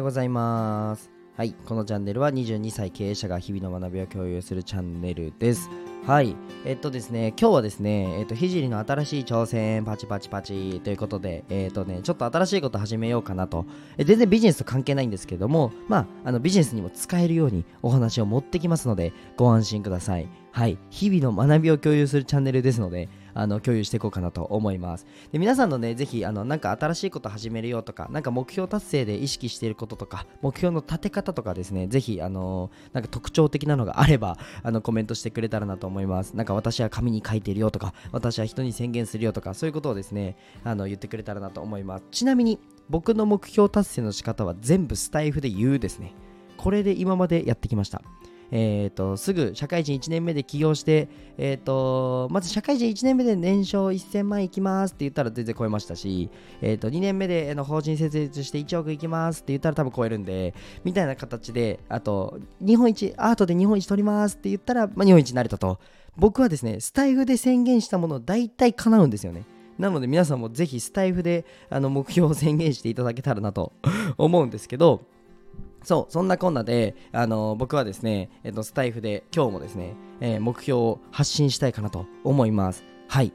ようございます。はい、このチャンネルは22歳経営者が日々の学びを共有するチャンネルです。はい、えっとですね、今日はですね、えっと、ひじりの新しい挑戦、パチパチパチということで、えっとね、ちょっと新しいこと始めようかなと。え全然ビジネスと関係ないんですけども、まあ、あのビジネスにも使えるようにお話を持ってきますので、ご安心ください。はい、日々の学びを共有するチャンネルですので、あの共有していこうかなと思います。で皆さんのね、ぜひあのなんか新しいこと始めるよとか、なんか目標達成で意識していることとか、目標の立て方とかですね、ぜひあのなんか特徴的なのがあればあのコメントしてくれたらなと思います。なんか私は紙に書いているよとか、私は人に宣言するよとか、そういうことをですね、あの言ってくれたらなと思います。ちなみに僕の目標達成の仕方は全部スタイフで言うですね。これで今までやってきました。えー、とすぐ社会人1年目で起業して、えー、とまず社会人1年目で年商1000万いきますって言ったら全然超えましたし、えー、と2年目での法人設立して1億いきますって言ったら多分超えるんでみたいな形であと日本一アートで日本一取りますって言ったら、まあ、日本一になれたと。僕はですねスタイフで宣言したもの大体叶うんですよね。なので皆さんもぜひスタイフであの目標を宣言していただけたらなと思うんですけどそう、そんなこんなで、あの僕はですね、えっと、スタイフで今日もですね、えー目標を発信したいかなと思います。はい。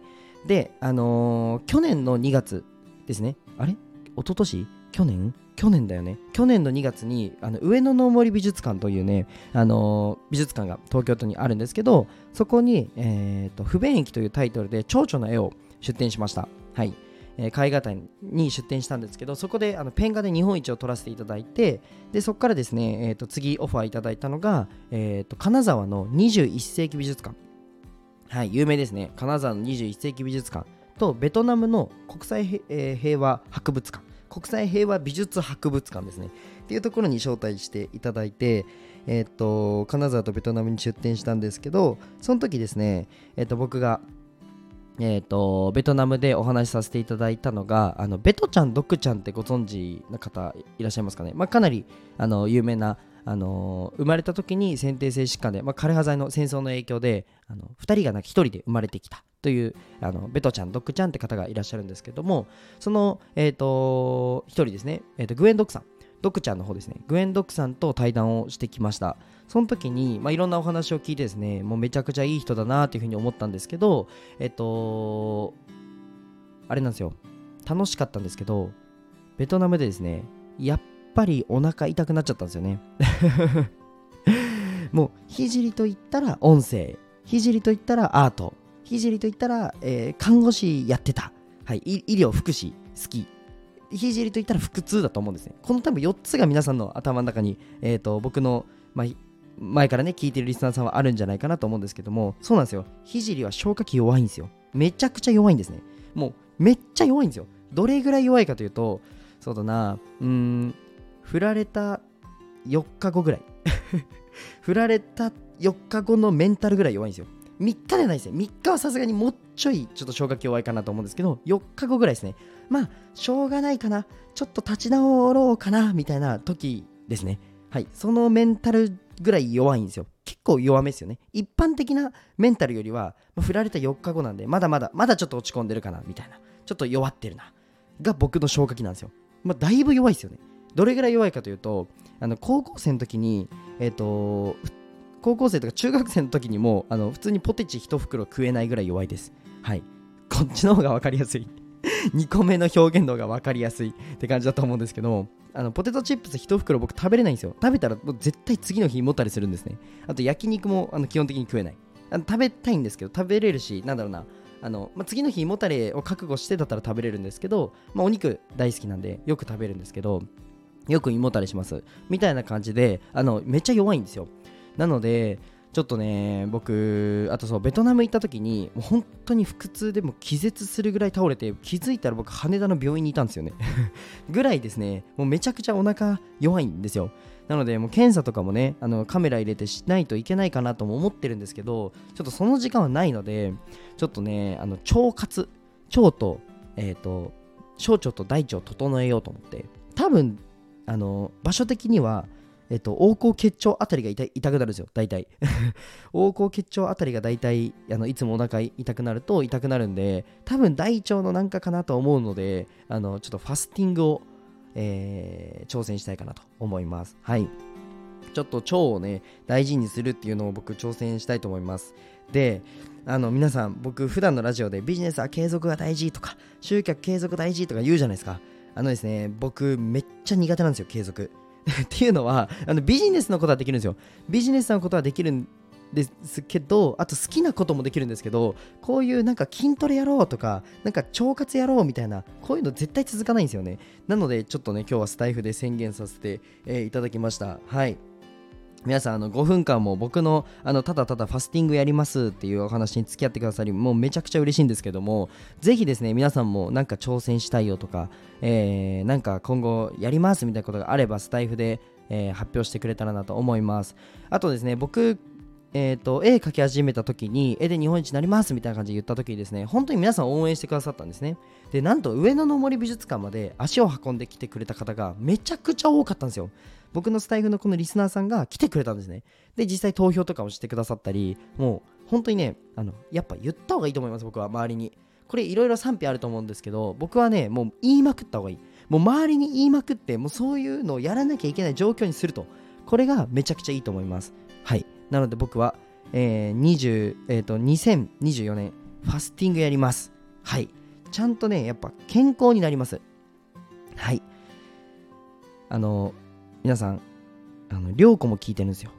で、あのー去年の2月ですね、あれ？一昨年？去年？去年だよね。去年の2月に、あの上野の森美術館というね、あのー美術館が東京都にあるんですけど、そこに、えーと、不便駅というタイトルで蝶々の絵を出展しました。はい。えー絵画展に出展したんですけどそこであのペン画で日本一を取らせていただいてでそこからですね、えー、と次オファーいただいたのが、えー、と金沢の21世紀美術館。はい有名ですね。金沢の21世紀美術館。とベトナムの国際、えー平和博物館。国際平和美術博物館ですね。っていうところに招待していただいてえっ、と金沢とベトナムに出展したんですけどその時ですねえっ、と僕がえー、とベトナムでお話しさせていただいたのがあのベトちゃんドクちゃんってご存知の方いらっしゃいますかね、まあ、かなりあの有名な、あの生まれた時に先天性疾患で、まあ、枯葉剤の戦争の影響であの2人がなく1人で生まれてきたというあのベトちゃんドクちゃんって方がいらっしゃるんですけどもその、えー、と1人ですね、えー、とグエンドクさん。ドクちゃんの方ですね。グエンドクさんと対談をしてきました。その時に、まあ、いろんなお話を聞いてですねもうめちゃくちゃいい人だなというふうに思ったんですけどえっとあれなんですよ。楽しかったんですけどベトナムでですねやっぱりお腹痛くなっちゃったんですよね。もうひじりと言ったら音声。ひじりと言ったらアート。ひじりと言ったら、えー看護師やってた、はい、医療福祉好き。ひじりと言ったら腹痛だと思うんですね。この多分4つが皆さんの頭の中に、えー、と僕の、まあ、前からね聞いてるリスナーさんはあるんじゃないかなと思うんですけどもそうなんですよ。ひじりは消化器弱いんですよ。めちゃくちゃ弱いんですね。もうめっちゃ弱いんですよ。どれぐらい弱いかというとそうだなうん振られた4日後ぐらい。振られた4日後のメンタルぐらい弱いんですよ。3日ではないですね。3日はさすがにもうちょいちょっと消化器弱いかなと思うんですけど4日後ぐらいですね。まあしょうがないかな。ちょっと立ち直ろうかなみたいな時ですね。はい。そのメンタルぐらい弱いんですよ。結構弱めですよね。一般的なメンタルよりは、まあ振られた4日後なんでまだまだまだちょっと落ち込んでるかなみたいな。ちょっと弱ってるな。が僕の消化器なんですよ。まあだいぶ弱いですよね。どれぐらい弱いかというとあの高校生の時にえっ、と高校生とか中学生の時にもあの普通にポテチ1袋食えないぐらい弱いです。はい。こっちの方が分かりやすい。2個目の表現の方が分かりやすい。って感じだと思うんですけどあのポテトチップス1袋僕食べれないんですよ。食べたらもう絶対次の日胃もたれするんですね。あと焼肉もあの基本的に食えない。あの食べたいんですけど食べれるしなんだろうな。あの、まあ、次の日胃もたれを覚悟してだったら食べれるんですけど、まあ、お肉大好きなんでよく食べるんですけどよく胃もたれします。みたいな感じであのめっちゃ弱いんですよ。なのでちょっとね僕あとそうベトナム行った時にもう本当に腹痛でも気絶するぐらい倒れて気づいたら僕羽田の病院にいたんですよね。ぐらいですね。もうめちゃくちゃお腹弱いんですよ。なのでもう検査とかもねあのカメラ入れてしないといけないかなとも思ってるんですけどちょっとその時間はないのでちょっとねあの腸活腸とえっ、と小腸と大腸を整えようと思って。多分あの場所的にはえっと、横行結腸あたりが痛痛くなるんですよ、大体。横行結腸あたりが大体あのいつもお腹痛くなると痛くなるんで、多分大腸のなんかかなと思うので、あのちょっとファスティングをえー、挑戦したいかなと思います。はい。ちょっと腸をね大事にするっていうのを僕挑戦したいと思います。であの皆さん僕普段のラジオでビジネスは継続が大事とか集客継続大事とか言うじゃないですか。あのですね僕めっちゃ苦手なんですよ継続。っていうのはあのビジネスのことはできるんですよ。ビジネスのことはできるんですけどあと好きなこともできるんですけどこういうなんか筋トレやろうとかなんか腸活やろうみたいなこういうの絶対続かないんですよね。なのでちょっとね今日はスタイフで宣言させて、えー、いただきました。はい。皆さんあの5分間も僕のあのただただファスティングやりますっていうお話に付き合ってくださりもうめちゃくちゃ嬉しいんですけどもぜひですね皆さんもなんか挑戦したいよとか、え、なんか今後やりますみたいなことがあればスタイフで、え、発表してくれたらなと思います。あとですね僕えーと、絵描き始めた時に絵で日本一になりますみたいな感じで言った時にですね本当に皆さん応援してくださったんですね。でなんと上野の森美術館まで足を運んできてくれた方がめちゃくちゃ多かったんですよ。僕のスタイフのこのリスナーさんが来てくれたんですね。で実際投票とかもしてくださったりもう本当にねあのやっぱ言った方がいいと思います僕は周りに。これいろいろ賛否あると思うんですけど僕はねもう言いまくった方がいい。もう周りに言いまくってもうそういうのをやらなきゃいけない状況にすると。これがめちゃくちゃいいと思います。はい。なので僕は、えー20えー、と2024年ファスティングやります。はい。ちゃんとねやっぱ健康になります。はい。あの皆さんあの涼子も聞いてるんですよ。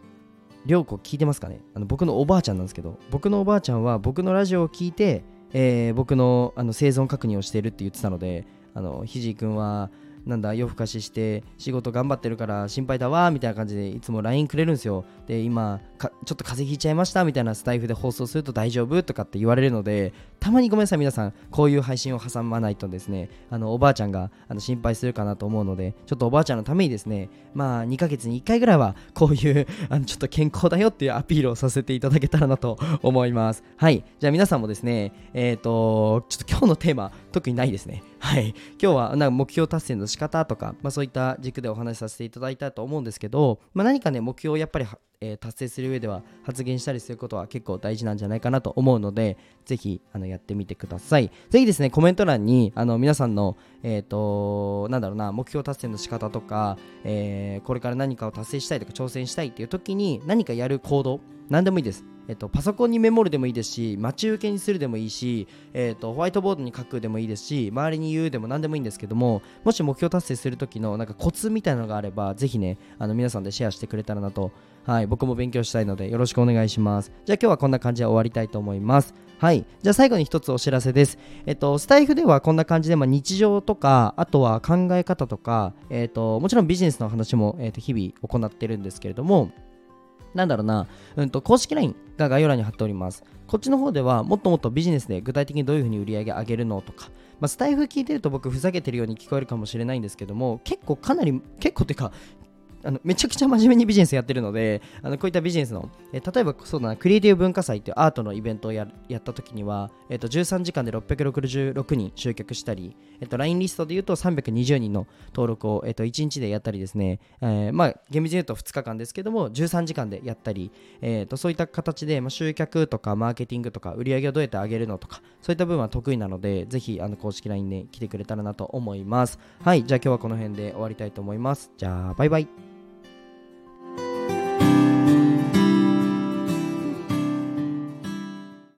涼子聞いてますかね？あの僕のおばあちゃんなんですけど僕のおばあちゃんは僕のラジオを聞いて、えー、僕のあの生存確認をしているって言ってたのであのひじい君はなんだ夜更かしして仕事頑張ってるから心配だわみたいな感じでいつも LINE くれるんですよ。で今ちょっと風邪ひいちゃいましたみたいなスタイフで放送すると大丈夫とかって言われるのでたまにごめんなさい皆さんこういう配信を挟まないとですねあのおばあちゃんがあの心配するかなと思うのでちょっとおばあちゃんのためにですねまあ2ヶ月に1回ぐらいはこういうあのちょっと健康だよっていうアピールをさせていただけたらなと思います。はい。じゃあ皆さんもですねえっ、ー、とちょっと今日のテーマ特にないですね。はい、今日はなんか目標達成の仕方とか、まあ、そういった軸でお話しさせていただいたと思うんですけど、まあ、何かね目標をやっぱり、えー、達成する上では発言したりすることは結構大事なんじゃないかなと思うのでぜひあのやってみてください。ぜひですねコメント欄にあの皆さんのえっ、ー、となんだろうな目標達成の仕方とか、えー、これから何かを達成したいとか挑戦したいっていう時に何かやる行動何でもいいです。えっと、パソコンにメモるでもいいですし待ち受けにするでもいいし、えっと、ホワイトボードに書くでもいいですし周りに言うでも何でもいいんですけどももし目標達成する時のなんかコツみたいなのがあればぜひねあの皆さんでシェアしてくれたらなとはい僕も勉強したいのでよろしくお願いします。じゃあ今日はこんな感じで終わりたいと思います。はいじゃあ最後に一つお知らせです。えっとスタイフではこんな感じで、まあ、日常とかあとは考え方とかえっともちろんビジネスの話も、えっと日々行ってるんですけれどもなんだろうな、うんと、公式 LINE が概要欄に貼っております。こっちの方ではもっともっとビジネスで具体的にどういうふうに売り上げ上げるのとか、まあ、スタイフ聞いてると僕ふざけてるように聞こえるかもしれないんですけども結構かなり結構っていうかあのめちゃくちゃ真面目にビジネスやってるのであのこういったビジネスの、え例えばそうだなクリエイティブ文化祭っていうアートのイベントをややった時には、えー、と13時間で666人集客したり、えー、と LINE リストで言うと320人の登録を、えー、と1日でやったりですね、えー、まあ厳密に言うと2日間ですけども13時間でやったり、えー、とそういった形で、まあ、集客とかマーケティングとか売り上げをどうやって上げるのとかそういった部分は得意なのでぜひあの公式 LINE で来てくれたらなと思います。はいじゃあ今日はこの辺で終わりたいと思います。じゃあバイバイ。